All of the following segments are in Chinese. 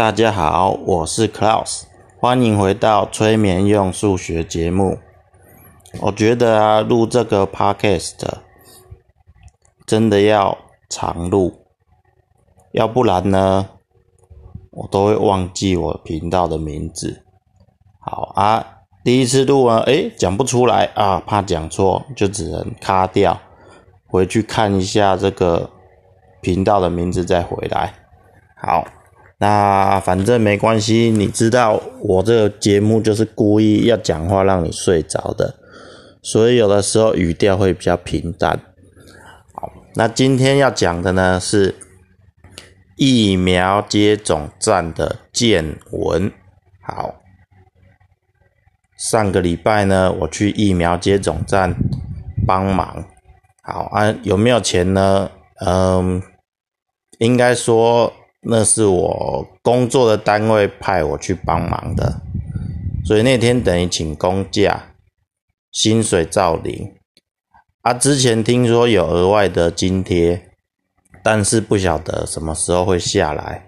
大家好，我是 Klaus，欢迎回到催眠用数学节目。我觉得啊，录这个 Podcast 真的要常录，要不然呢，我都会忘记我频道的名字。好啊，第一次录啊，诶，讲不出来啊，怕讲错，就只能卡掉，回去看一下这个频道的名字再回来。好。那反正没关系，你知道我这个节目就是故意要讲话让你睡着的，所以有的时候语调会比较平淡。好，那今天要讲的呢是疫苗接种站的见闻。好，上个礼拜呢我去疫苗接种站帮忙。好啊，有没有钱呢？嗯，应该说。那是我工作的单位派我去帮忙的，所以那天等于请公假，薪水照领。啊，之前听说有额外的津贴，但是不晓得什么时候会下来。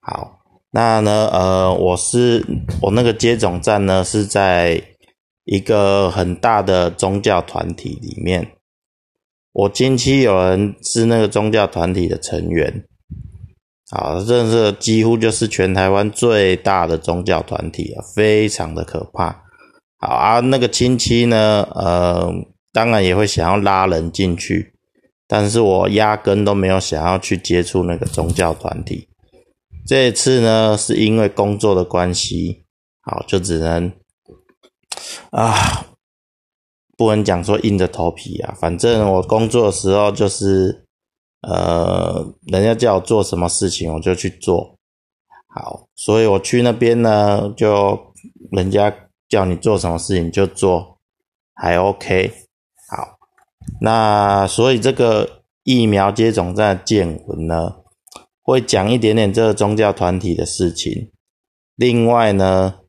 好，那呢，呃，我是我那个接种站呢是在一个很大的宗教团体里面，我近期有人是那个宗教团体的成员。好，这是几乎就是全台湾最大的宗教团体啊，非常的可怕。好啊，那个亲戚呢，呃，当然也会想要拉人进去，但是我压根都没有想要去接触那个宗教团体。这一次呢，是因为工作的关系，好，就只能啊，不能讲说硬着头皮啊，反正我工作的时候就是。呃，人家叫我做什么事情，我就去做。好，所以我去那边呢，就人家叫你做什么事情就做，还 OK。好，那所以这个疫苗接种站见闻呢，会讲一点点这个宗教团体的事情。另外呢，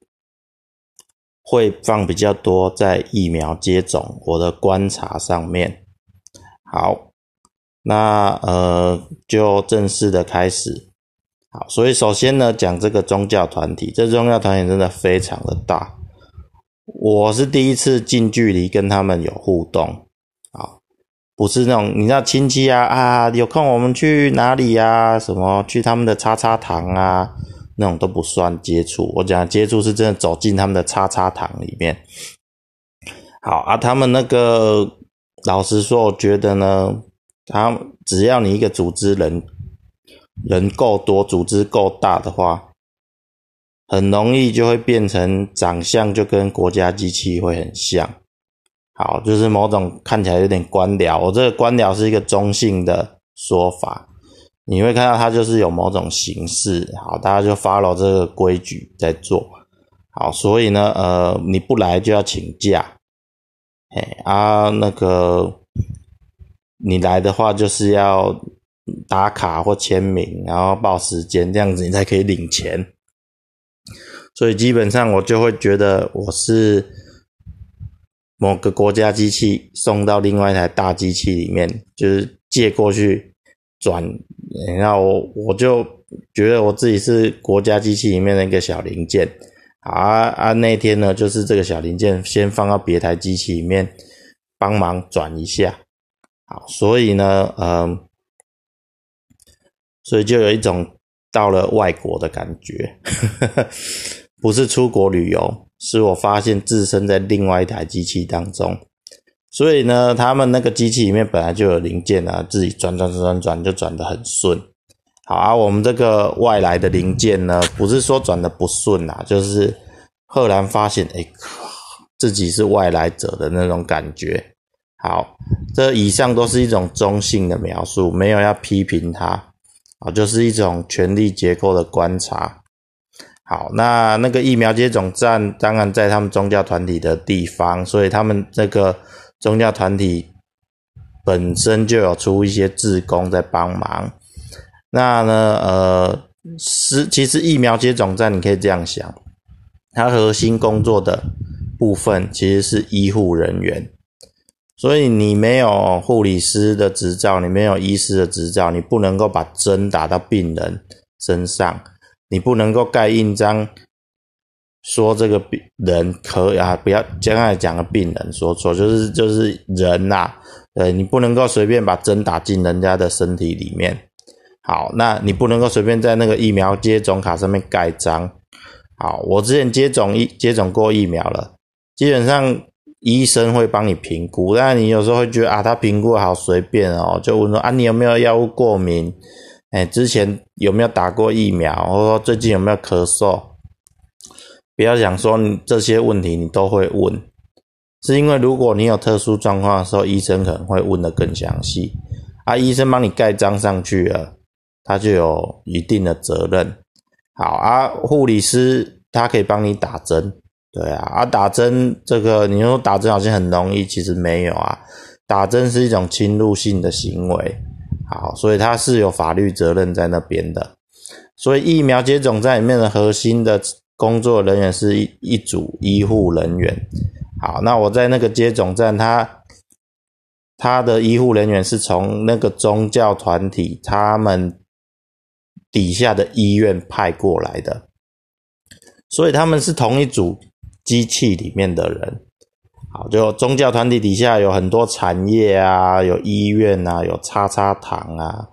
会放比较多在疫苗接种我的观察上面。好。那呃，就正式的开始。好，所以首先呢，讲这个宗教团体，这宗教团体真的非常的大。我是第一次近距离跟他们有互动，好，不是那种你知道亲戚啊啊，有空我们去哪里呀？什么去他们的叉叉堂啊？那种都不算接触。我讲接触是真的走进他们的叉叉堂里面。好啊，他们那个老实说，我觉得呢。他只要你一个组织人人够多，组织够大的话，很容易就会变成长相就跟国家机器会很像。好，就是某种看起来有点官僚。我这个官僚是一个中性的说法，你会看到它就是有某种形式。好，大家就 follow 这个规矩在做。好，所以呢，呃，你不来就要请假。嘿啊，那个。你来的话就是要打卡或签名，然后报时间，这样子你才可以领钱。所以基本上我就会觉得我是某个国家机器送到另外一台大机器里面，就是借过去转，然后我我就觉得我自己是国家机器里面的一个小零件。啊啊，那天呢，就是这个小零件先放到别台机器里面帮忙转一下。好，所以呢，嗯，所以就有一种到了外国的感觉，不是出国旅游，是我发现置身在另外一台机器当中。所以呢，他们那个机器里面本来就有零件啊，自己转转转转转就转得很顺。好啊，我们这个外来的零件呢，不是说转的不顺啊，就是赫然发现，哎，自己是外来者的那种感觉。好，这以上都是一种中性的描述，没有要批评他，啊，就是一种权力结构的观察。好，那那个疫苗接种站当然在他们宗教团体的地方，所以他们这个宗教团体本身就有出一些志工在帮忙。那呢，呃，是其实疫苗接种站你可以这样想，它核心工作的部分其实是医护人员。所以你没有护理师的执照，你没有医师的执照，你不能够把针打到病人身上。你不能够盖印章说这个病人可以啊，不要刚才讲的病人说错，就是就是人呐，呃，你不能够随便把针打进人家的身体里面。好，那你不能够随便在那个疫苗接种卡上面盖章。好，我之前接种一接种过疫苗了，基本上医生会帮你评估，但你有时候会觉得啊，他评估好随便哦，就问说啊，你有没有药物过敏？哎，之前有没有打过疫苗？或者说最近有没有咳嗽？不要想说这些问题你都会问，是因为如果你有特殊状况的时候，医生可能会问的更详细。啊，医生帮你盖章上去了。他就有一定的责任，好啊，护理师他可以帮你打针，对啊，啊打针这个你说打针好像很容易，其实没有啊，打针是一种侵入性的行为，好，所以他是有法律责任在那边的，所以疫苗接种站里面的核心的工作人员是一一组医护人员，好，那我在那个接种站，他他的医护人员是从那个宗教团体他们。底下的医院派过来的，所以他们是同一组机器里面的人。好，就宗教团体底下有很多产业啊，有医院啊，有叉叉堂啊，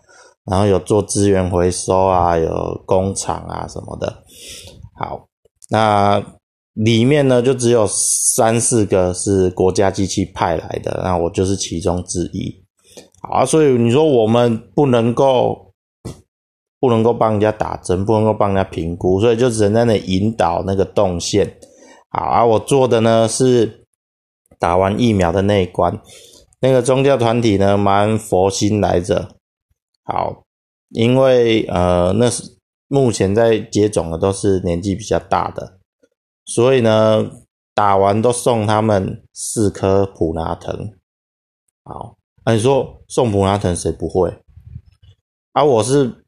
然后有做资源回收啊，有工厂啊什么的。好，那里面呢就只有三四个是国家机器派来的，那我就是其中之一。好，所以你说我们不能够。不能够帮人家打针，不能够帮人家评估，所以就只能在那引导那个动线。好啊，我做的呢是打完疫苗的那一关。那个宗教团体呢，蛮佛心来着。好，因为呃，那是目前在接种的都是年纪比较大的，所以呢，打完都送他们四颗普拿藤。好，那你说送普拿藤谁不会？啊，我是。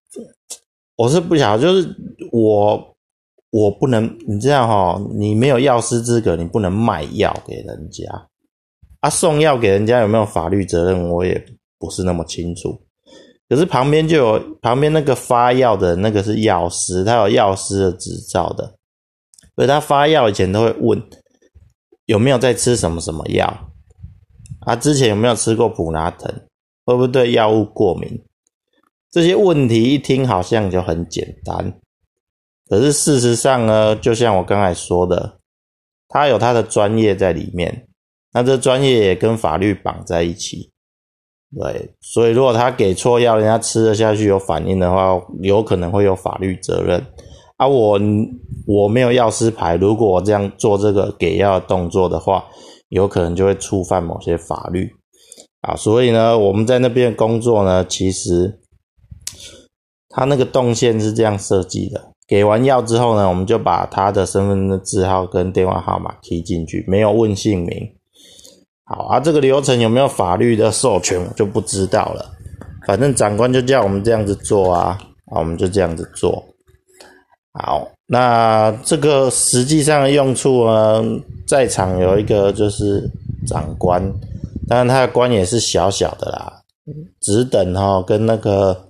我是不晓得，就是我我不能，你这样哈，你没有药师资格，你不能卖药给人家啊。送药给人家有没有法律责任，我也不是那么清楚。可是旁边就有旁边那个发药的那个是药师，他有药师的执照的，所以他发药以前都会问有没有在吃什么什么药啊，之前有没有吃过普拿疼，会不会对药物过敏？这些问题一听好像就很简单，可是事实上呢，就像我刚才说的，他有他的专业在里面，那这专业也跟法律绑在一起，对，所以如果他给错药，人家吃了下去有反应的话，有可能会有法律责任。啊，我我没有药师牌，如果我这样做这个给药动作的话，有可能就会触犯某些法律啊，所以呢，我们在那边工作呢，其实。他那个动线是这样设计的，给完药之后呢，我们就把他的身份证字号跟电话号码提进去，没有问姓名。好啊，这个流程有没有法律的授权，我就不知道了。反正长官就叫我们这样子做啊，啊，我们就这样子做。好，那这个实际上的用处呢，在场有一个就是长官，当然他的官也是小小的啦，只等哈跟那个。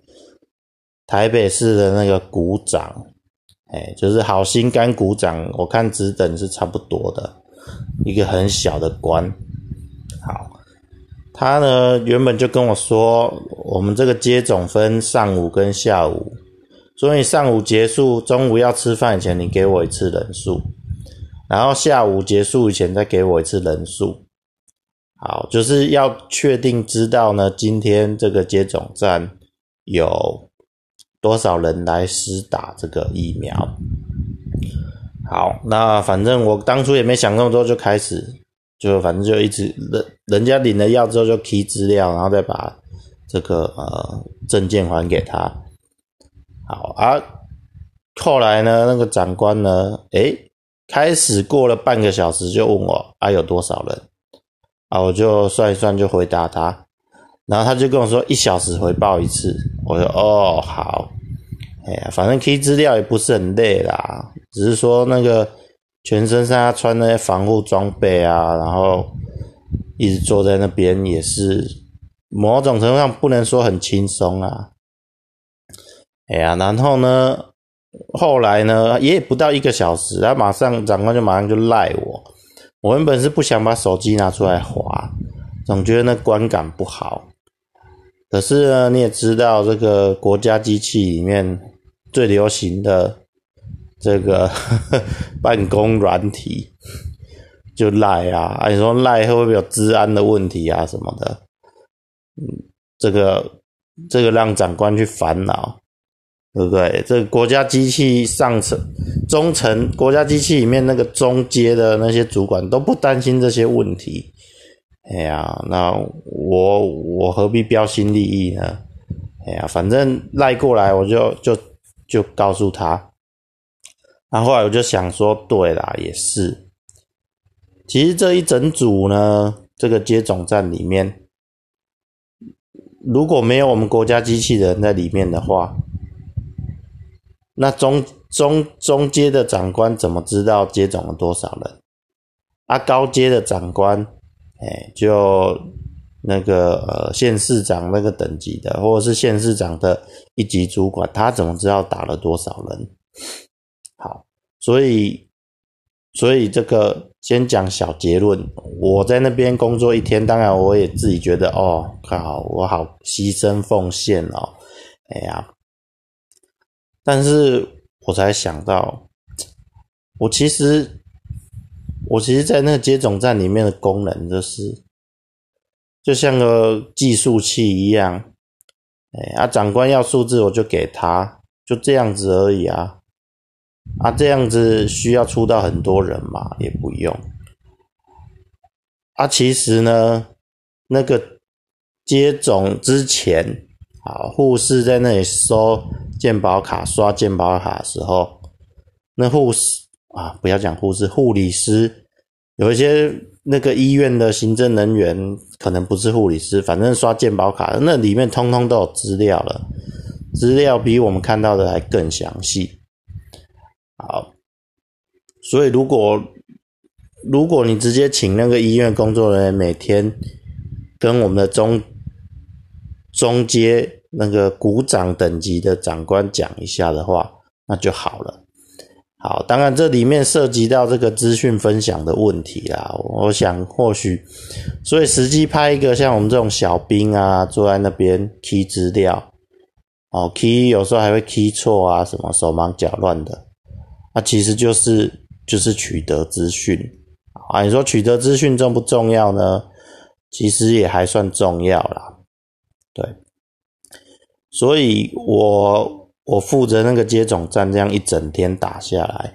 台北市的那个股长，哎，就是好心肝股长，我看只等是差不多的，一个很小的官。好，他呢原本就跟我说，我们这个接种分上午跟下午，所以上午结束，中午要吃饭以前你给我一次人数，然后下午结束以前再给我一次人数。好，就是要确定知道呢，今天这个接种站有。多少人来施打这个疫苗？好，那反正我当初也没想那么多，就开始，就反正就一直人人家领了药之后就提资料，然后再把这个呃证件还给他。好啊，后来呢，那个长官呢，诶，开始过了半个小时就问我啊有多少人啊，我就算一算就回答他，然后他就跟我说一小时回报一次，我说哦好。哎呀，反正 key 资料也不是很累啦，只是说那个全身上下穿那些防护装备啊，然后一直坐在那边也是某种程度上不能说很轻松啊。哎呀，然后呢，后来呢，也不到一个小时，他马上长官就马上就赖我。我原本是不想把手机拿出来划，总觉得那观感不好。可是呢，你也知道，这个国家机器里面最流行的这个 办公软体就赖啊，你说赖会不会有治安的问题啊什么的？嗯，这个这个让长官去烦恼。对不对？这个国家机器上层、中层，国家机器里面那个中阶的那些主管都不担心这些问题。哎呀，那我我何必标新立异呢？哎呀，反正赖过来，我就就就告诉他。然后来我就想说，对啦，也是。其实这一整组呢，这个接种站里面，如果没有我们国家机器人在里面的话，那中中中阶的长官怎么知道接种了多少人？啊，高阶的长官，哎，就那个呃县市长那个等级的，或者是县市长的一级主管，他怎么知道打了多少人？好，所以所以这个先讲小结论。我在那边工作一天，当然我也自己觉得，哦靠，我好牺牲奉献哦，哎呀。但是我才想到，我其实，我其实，在那个接种站里面的功能，就是就像个计数器一样，哎，啊，长官要数字，我就给他，就这样子而已啊，啊，这样子需要出到很多人嘛，也不用，啊，其实呢，那个接种之前。好，护士在那里收健保卡、刷健保卡的时候，那护士啊，不要讲护士，护理师，有一些那个医院的行政人员，可能不是护理师，反正刷健保卡，那里面通通都有资料了，资料比我们看到的还更详细。好，所以如果如果你直接请那个医院工作人员每天跟我们的中中阶那个股长等级的长官讲一下的话，那就好了。好，当然这里面涉及到这个资讯分享的问题啦。我想或许，所以实际拍一个像我们这种小兵啊，坐在那边 key 资料，哦 key 有时候还会 key 错啊，什么手忙脚乱的，那其实就是就是取得资讯啊。你说取得资讯重不重要呢？其实也还算重要啦。对，所以我我负责那个接种站，这样一整天打下来，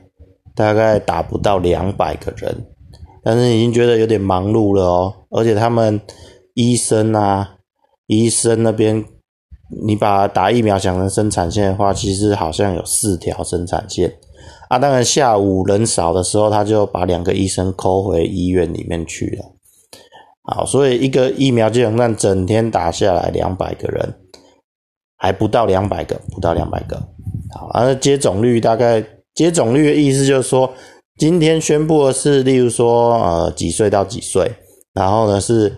大概打不到两百个人，但是已经觉得有点忙碌了哦。而且他们医生啊，医生那边，你把打疫苗想成生产线的话，其实好像有四条生产线啊。当然下午人少的时候，他就把两个医生扣回医院里面去了。好，所以一个疫苗接种站整天打下来两百个人，还不到两百个，不到两百个。好，而接种率大概接种率的意思就是说，今天宣布的是，例如说呃几岁到几岁，然后呢是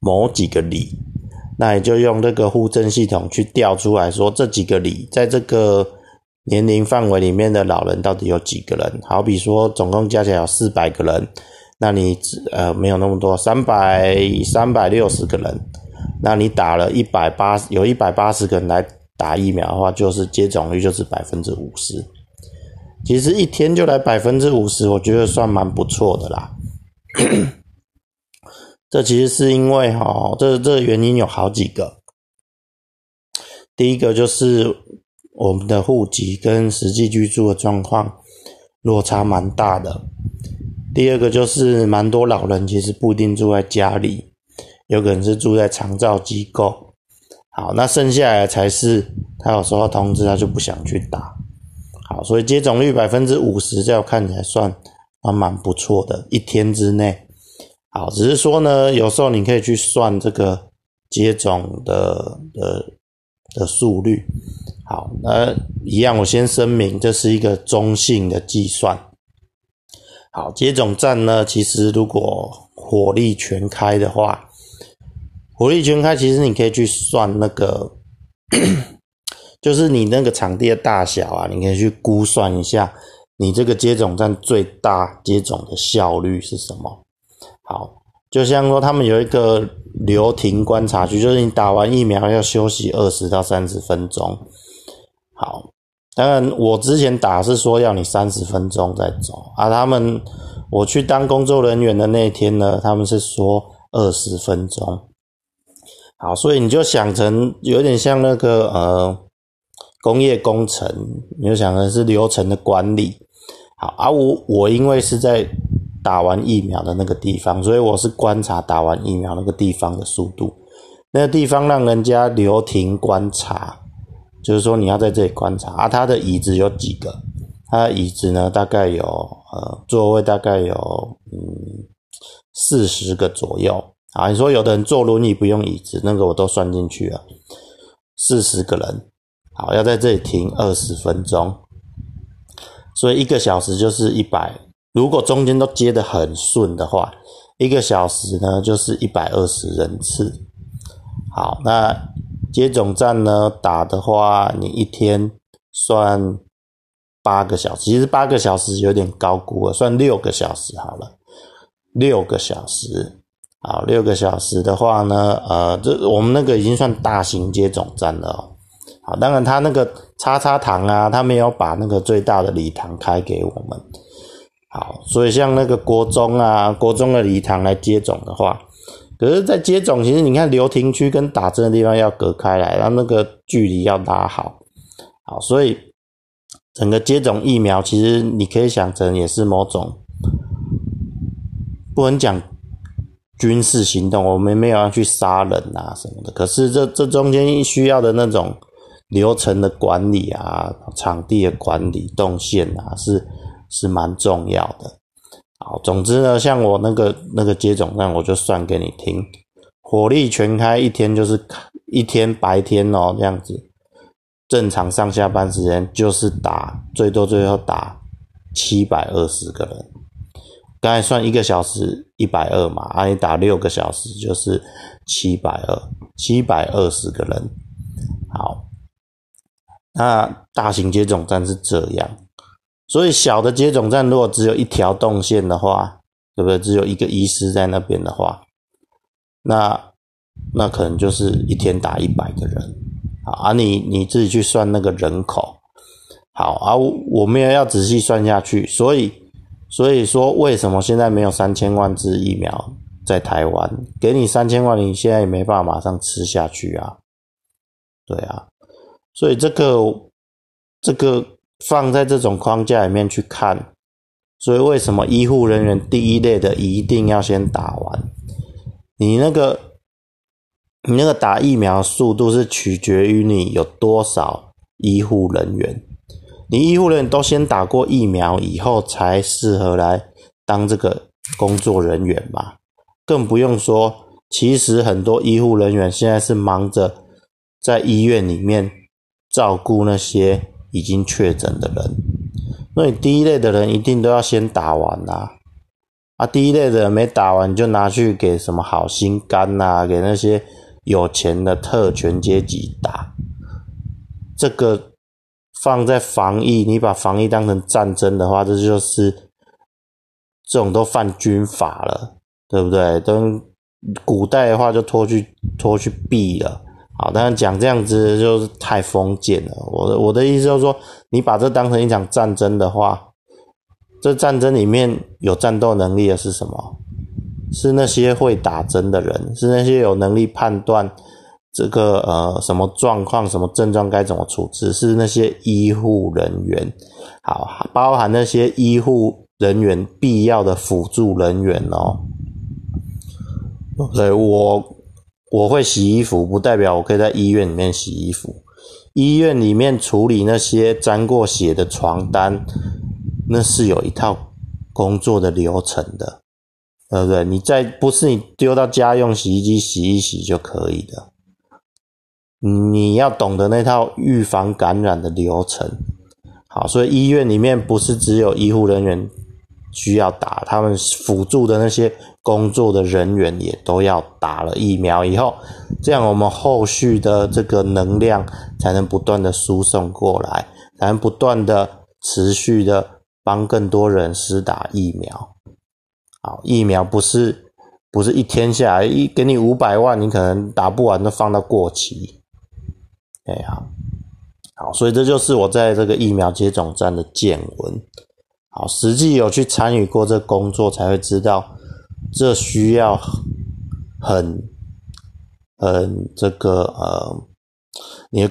某几个里，那你就用这个户政系统去调出来说这几个里在这个年龄范围里面的老人到底有几个人？好比说总共加起来有四百个人。那你呃没有那么多，三百三百六十个人，那你打了一百八十，有一百八十个人来打疫苗的话，就是接种率就是百分之五十。其实一天就来百分之五十，我觉得算蛮不错的啦。这其实是因为哈，这这原因有好几个。第一个就是我们的户籍跟实际居住的状况落差蛮大的。第二个就是蛮多老人其实不一定住在家里，有可能是住在长照机构。好，那剩下来才是他有收到通知，他就不想去打。好，所以接种率百分之五十，这样看起来算还蛮不错的，一天之内。好，只是说呢，有时候你可以去算这个接种的的的速率。好，那一样，我先声明，这是一个中性的计算。好，接种站呢，其实如果火力全开的话，火力全开，其实你可以去算那个就是你那个场地的大小啊，你可以去估算一下，你这个接种站最大接种的效率是什么。好，就像说他们有一个留停观察区，就是你打完疫苗要休息二十到三十分钟。好，当然我之前打是说要你三十分钟再走啊，他们我去当工作人员的那天呢，他们是说二十分钟。好，所以你就想成有点像那个呃工业工程，你就想成是流程的管理。好，而我我因为是在打完疫苗的那个地方，所以我是观察打完疫苗那个地方的速度。那个地方让人家留停观察，就是说你要在这里观察。啊，他的椅子有几个？他的椅子呢，大概有呃座位大概有嗯四十个左右。啊，你说有的人坐轮椅不用椅子，那个我都算进去了。四十个人，好，要在这里停二十分钟，所以一个小时就是一百。如果中间都接得很顺的话，一个小时呢就是一百二十人次。好，那接种站呢打的话，你一天算八个小时，其实八个小时有点高估了，算六个小时好了，六个小时。好，六个小时的话呢，呃，这我们那个已经算大型接种站了哦。好，当然他那个叉叉堂啊，他没有把那个最大的礼堂开给我们。好，所以像那个国中啊，国中的礼堂来接种的话，可是，在接种，其实你看留停区跟打针的地方要隔开来，然后那个距离要拉好。好，所以整个接种疫苗，其实你可以想成也是某种不能讲。军事行动，我们没有要去杀人啊什么的。可是这这中间需要的那种流程的管理啊，场地的管理、动线啊，是是蛮重要的。好，总之呢，像我那个那个接种站，我就算给你听，火力全开，一天就是一天白天哦，这样子，正常上下班时间就是打最多最多打七百二十个人。刚才算一个小时一百二嘛，啊，你打六个小时就是七百二，七百二十个人。好，那大型接种站是这样，所以小的接种站如果只有一条动线的话，对不对？只有一个医师在那边的话，那那可能就是一天打一百个人。啊，你你自己去算那个人口。好，啊，我没有要仔细算下去，所以。所以说，为什么现在没有三千万支疫苗在台湾？给你三千万，你现在也没办法马上吃下去啊。对啊，所以这个这个放在这种框架里面去看，所以为什么医护人员第一类的一定要先打完？你那个你那个打疫苗速度是取决于你有多少医护人员。你医护人员都先打过疫苗以后，才适合来当这个工作人员嘛？更不用说，其实很多医护人员现在是忙着在医院里面照顾那些已经确诊的人。那你第一类的人一定都要先打完啦，啊，第一类的人没打完你就拿去给什么好心肝呐，给那些有钱的特权阶级打，这个。放在防疫，你把防疫当成战争的话，这就是这种都犯军法了，对不对？等古代的话就拖去拖去毙了。好，但是讲这样子就是太封建了。我的我的意思就是说，你把这当成一场战争的话，这战争里面有战斗能力的是什么？是那些会打针的人，是那些有能力判断。这个呃，什么状况、什么症状该怎么处置？是那些医护人员，好，包含那些医护人员必要的辅助人员哦。对，我我会洗衣服，不代表我可以在医院里面洗衣服。医院里面处理那些沾过血的床单，那是有一套工作的流程的，对不对？你在不是你丢到家用洗衣机洗一洗就可以的。你要懂得那套预防感染的流程，好，所以医院里面不是只有医护人员需要打，他们辅助的那些工作的人员也都要打了疫苗以后，这样我们后续的这个能量才能不断的输送过来，才能不断的持续的帮更多人施打疫苗。好，疫苗不是不是一天下来一给你五百万，你可能打不完都放到过期。哎呀，好，所以这就是我在这个疫苗接种站的见闻。好，实际有去参与过这工作，才会知道这需要很。很，这个呃，你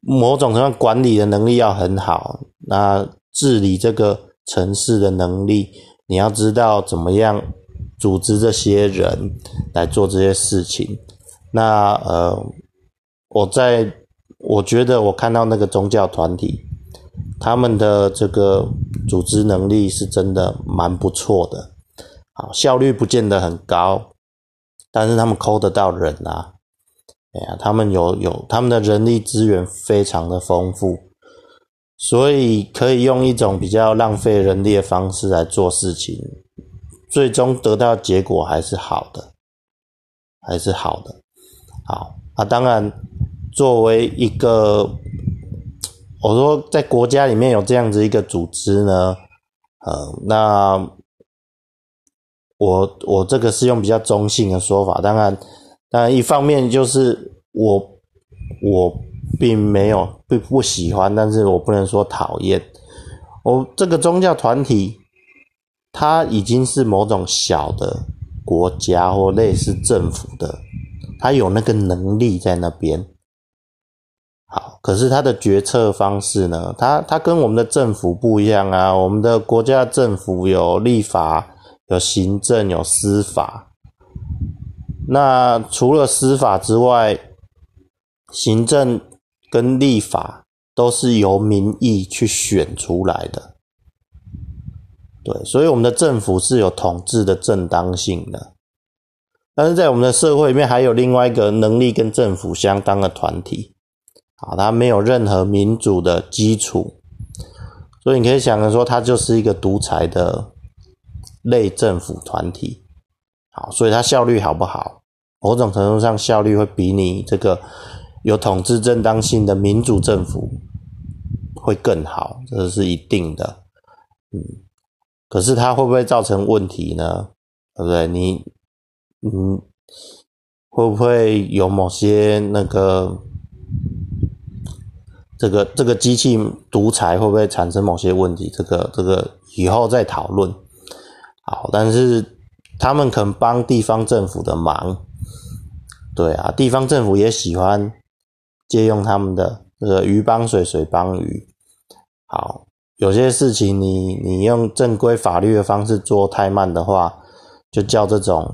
某种程度上管理的能力要很好，那治理这个城市的能力，你要知道怎么样组织这些人来做这些事情。那呃，我在我觉得我看到那个宗教团体，他们的这个组织能力是真的蛮不错的，好效率不见得很高。但是他们抠得到人啊，哎呀，他们有有他们的人力资源非常的丰富，所以可以用一种比较浪费人力的方式来做事情，最终得到结果还是好的，还是好的。好啊，当然作为一个，我说在国家里面有这样子一个组织呢，呃，那。我我这个是用比较中性的说法，当然，当然一方面就是我我并没有不不喜欢，但是我不能说讨厌。我这个宗教团体，它已经是某种小的国家或类似政府的，它有那个能力在那边。好，可是它的决策方式呢？它它跟我们的政府不一样啊！我们的国家政府有立法。有行政，有司法。那除了司法之外，行政跟立法都是由民意去选出来的。对，所以我们的政府是有统治的正当性的。但是在我们的社会里面，还有另外一个能力跟政府相当的团体，啊，它没有任何民主的基础，所以你可以想着说，它就是一个独裁的。类政府团体，好，所以它效率好不好？某种程度上，效率会比你这个有统治正当性的民主政府会更好，这是一定的。嗯，可是它会不会造成问题呢？对不对？你，嗯，会不会有某些那个这个这个机器独裁会不会产生某些问题？这个这个以后再讨论。好，但是他们肯帮地方政府的忙，对啊，地方政府也喜欢借用他们的这个鱼帮水，水帮鱼。好，有些事情你你用正规法律的方式做太慢的话，就叫这种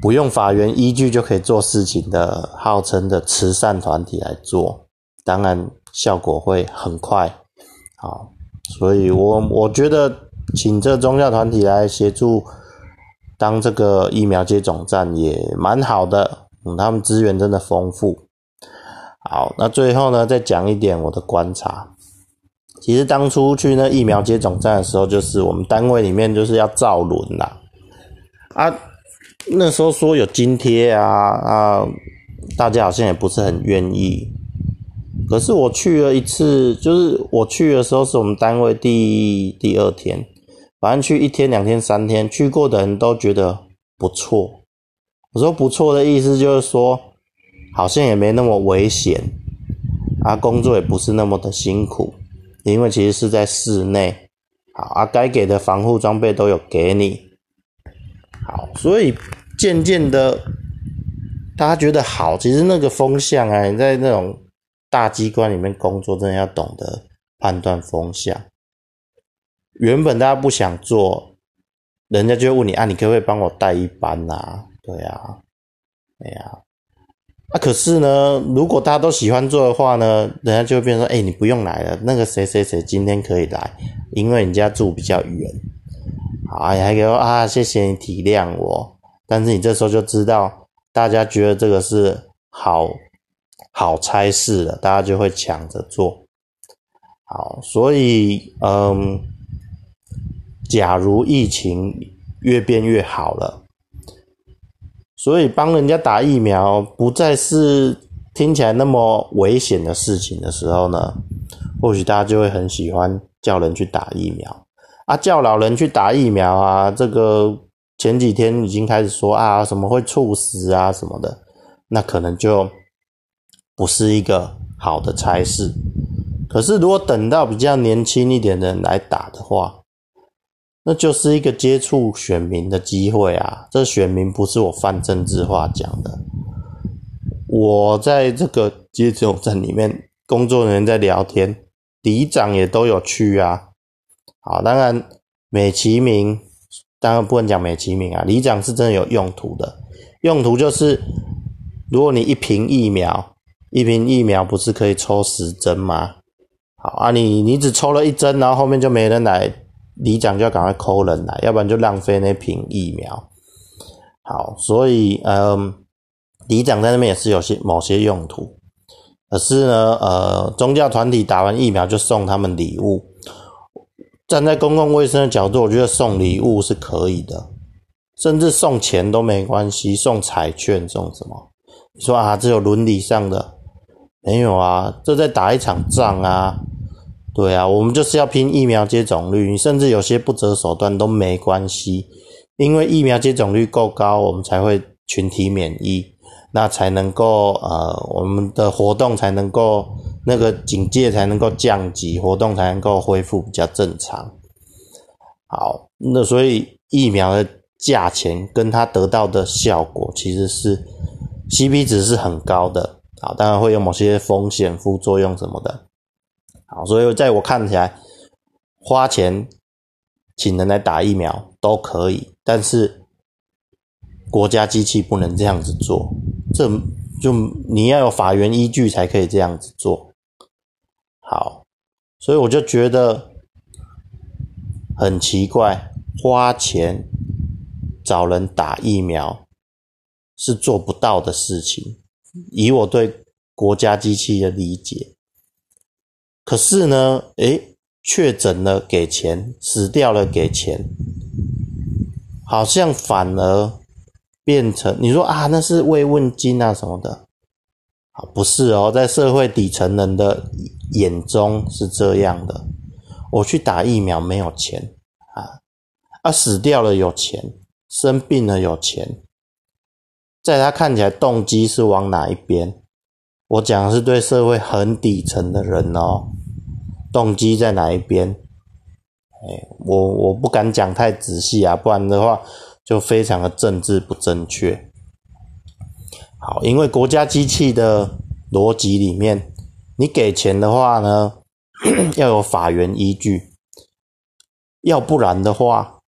不用法源依据就可以做事情的号称的慈善团体来做，当然效果会很快。好，所以我我觉得。请这宗教团体来协助当这个疫苗接种站也蛮好的，嗯，他们资源真的丰富。好，那最后呢，再讲一点我的观察。其实当初去那疫苗接种站的时候，就是我们单位里面就是要造轮啦。啊，那时候说有津贴啊啊，大家好像也不是很愿意。可是我去了一次，就是我去的时候是我们单位第第二天。反正去一天、两天、三天，去过的人都觉得不错。我说不错的意思就是说，好像也没那么危险，啊，工作也不是那么的辛苦，因为其实是在室内，好啊，该给的防护装备都有给你，好，所以渐渐的，大家觉得好。其实那个风向啊，你在那种大机关里面工作，真的要懂得判断风向。原本大家不想做，人家就会问你啊，你可不可以帮我带一班呐？对呀，哎呀，啊可是呢，如果大家都喜欢做的话呢，人家就会变成说，哎，你不用来了，那个谁谁谁今天可以来，因为你家住比较远，好，你还可以说啊，谢谢你体谅我，但是你这时候就知道，大家觉得这个是好好差事了，大家就会抢着做，好，所以嗯。假如疫情越变越好了，所以帮人家打疫苗不再是听起来那么危险的事情的时候呢，或许大家就会很喜欢叫人去打疫苗啊，叫老人去打疫苗啊，这个前几天已经开始说啊，什么会猝死啊什么的，那可能就不是一个好的差事。可是如果等到比较年轻一点的人来打的话，那就是一个接触选民的机会啊！这选民不是我泛政治化讲的，我在这个接种站里面，工作人员在聊天，里长也都有去啊。好，当然美其名，当然不能讲美其名啊。里长是真的有用途的，用途就是，如果你一瓶疫苗，一瓶疫苗不是可以抽十针吗？好啊，你你只抽了一针，然后后面就没人来。里长就要赶快抠人来，要不然就浪费那瓶疫苗。好，所以嗯，里长在那边也是有些某些用途。可是呢，呃，宗教团体打完疫苗就送他们礼物。站在公共卫生的角度，我觉得送礼物是可以的，甚至送钱都没关系，送彩券送什么？你说啊，这有伦理上的？没有啊，这在打一场仗啊。对啊，我们就是要拼疫苗接种率，甚至有些不择手段都没关系，因为疫苗接种率够高，我们才会群体免疫，那才能够呃，我们的活动才能够那个警戒才能够降级，活动才能够恢复比较正常。好，那所以疫苗的价钱跟它得到的效果其实是 CP 值是很高的，好，当然会有某些风险、副作用什么的。好，所以在我看起来，花钱请人来打疫苗都可以，但是国家机器不能这样子做，这就你要有法源依据才可以这样子做。好，所以我就觉得很奇怪，花钱找人打疫苗是做不到的事情，以我对国家机器的理解。可是呢，诶，确诊了给钱，死掉了给钱，好像反而变成你说啊，那是慰问金啊什么的，好不是哦，在社会底层人的眼中是这样的。我去打疫苗没有钱啊，啊死掉了有钱，生病了有钱，在他看起来动机是往哪一边？我讲的是对社会很底层的人哦，动机在哪一边？哎，我我不敢讲太仔细啊，不然的话就非常的政治不正确。好，因为国家机器的逻辑里面，你给钱的话呢，要有法源依据，要不然的话，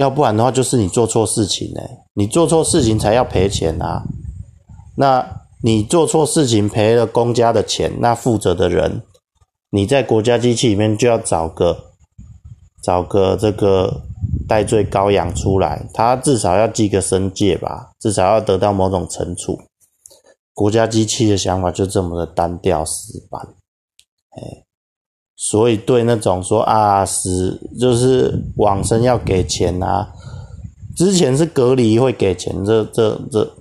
要不然的话就是你做错事情呢，你做错事情才要赔钱啊，那。你做错事情赔了公家的钱，那负责的人，你在国家机器里面就要找个找个这个戴罪羔羊出来，他至少要记个申诫吧，至少要得到某种惩处。国家机器的想法就这么的单调死板，哎，所以对那种说啊死就是往生要给钱啊，之前是隔离会给钱，这这这。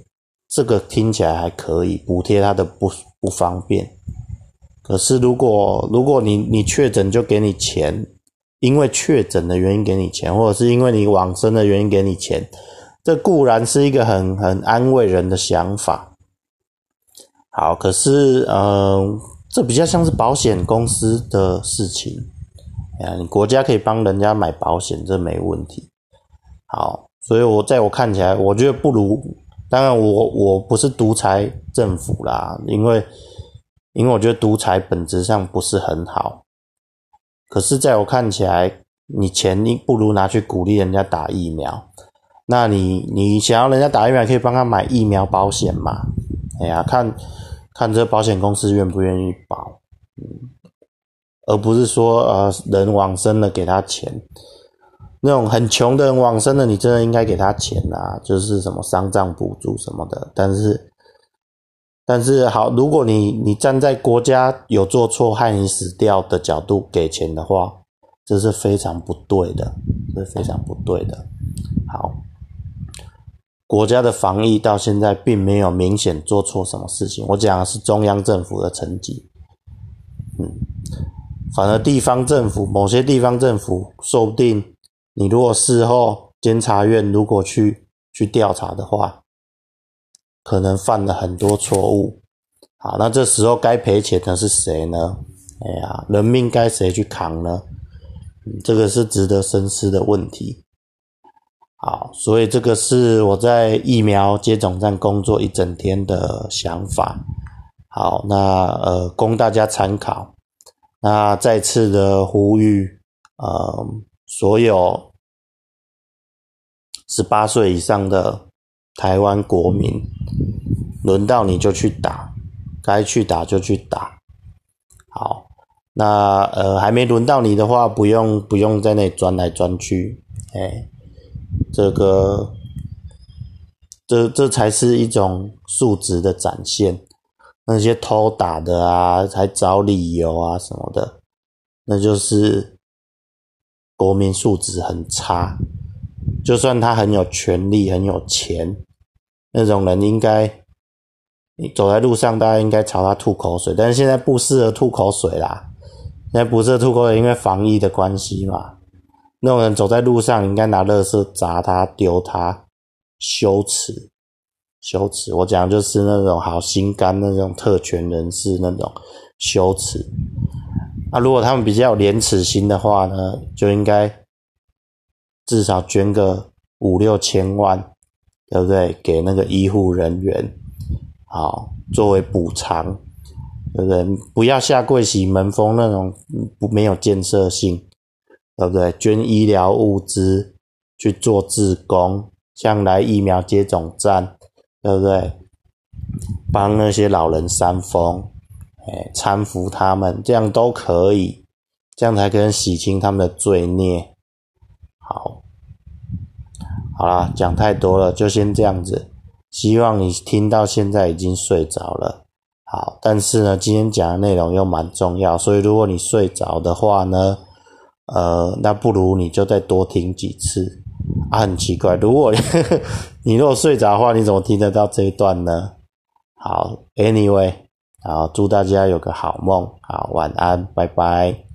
这个听起来还可以补贴他的不不方便，可是如果如果你你确诊就给你钱，因为确诊的原因给你钱，或者是因为你往生的原因给你钱，这固然是一个很很安慰人的想法。好，可是嗯，这比较像是保险公司的事情，哎呀，你国家可以帮人家买保险，这没问题。好，所以我在我看起来，我觉得不如。当然，我我不是独裁政府啦，因为因为我觉得独裁本质上不是很好。可是，在我看起来，你钱你不如拿去鼓励人家打疫苗。那你你想要人家打疫苗，可以帮他买疫苗保险嘛？哎呀，看看这保险公司愿不愿意保，嗯，而不是说呃人往生了给他钱。那种很穷的人往生了，你真的应该给他钱啊，就是什么丧葬补助什么的。但是，但是好，如果你你站在国家有做错害你死掉的角度给钱的话，这是非常不对的，这是非常不对的。好，国家的防疫到现在并没有明显做错什么事情。我讲的是中央政府的成绩，嗯，反而地方政府某些地方政府，说不定你如果事后监察院如果去去调查的话，可能犯了很多错误。好，那这时候该赔钱的是谁呢？哎呀，人命该谁去扛呢？这个是值得深思的问题。好，所以这个是我在疫苗接种站工作一整天的想法。好，那呃，供大家参考。那再次的呼吁，呃，所有十八岁以上的台湾国民，轮到你就去打，该去打就去打。好，那呃，还没轮到你的话，不用不用在那钻来钻去，哎。这个，这这才是一种素质的展现。那些偷打的啊，还找理由啊什么的，那就是国民素质很差。就算他很有权力、很有钱，那种人应该，你走在路上，大家应该朝他吐口水。但是现在不适合吐口水啦，现在不适合吐口水，因为防疫的关系嘛。那种人走在路上，应该拿垃圾砸他、丢他，羞耻，羞耻！我讲就是那种好心肝那种特权人士那种羞耻。那如果他们比较有廉耻心的话呢，就应该至少捐个五六千万，对不对？给那个医护人员，好作为补偿，对不对？不要下跪洗门风那种不没有建设性。对不对？捐医疗物资去做志工，像来疫苗接种站，对不对？帮那些老人扇风，哎，搀扶他们，这样都可以，这样才可以洗清他们的罪孽。好，好啦，讲太多了，就先这样子。希望你听到现在已经睡着了。好，但是呢，今天讲的内容又蛮重要，所以如果你睡着的话呢？呃，那不如你就再多听几次啊！很奇怪，如果 你如果睡着的话，你怎么听得到这一段呢？好，Anyway，好，祝大家有个好梦，好，晚安，拜拜。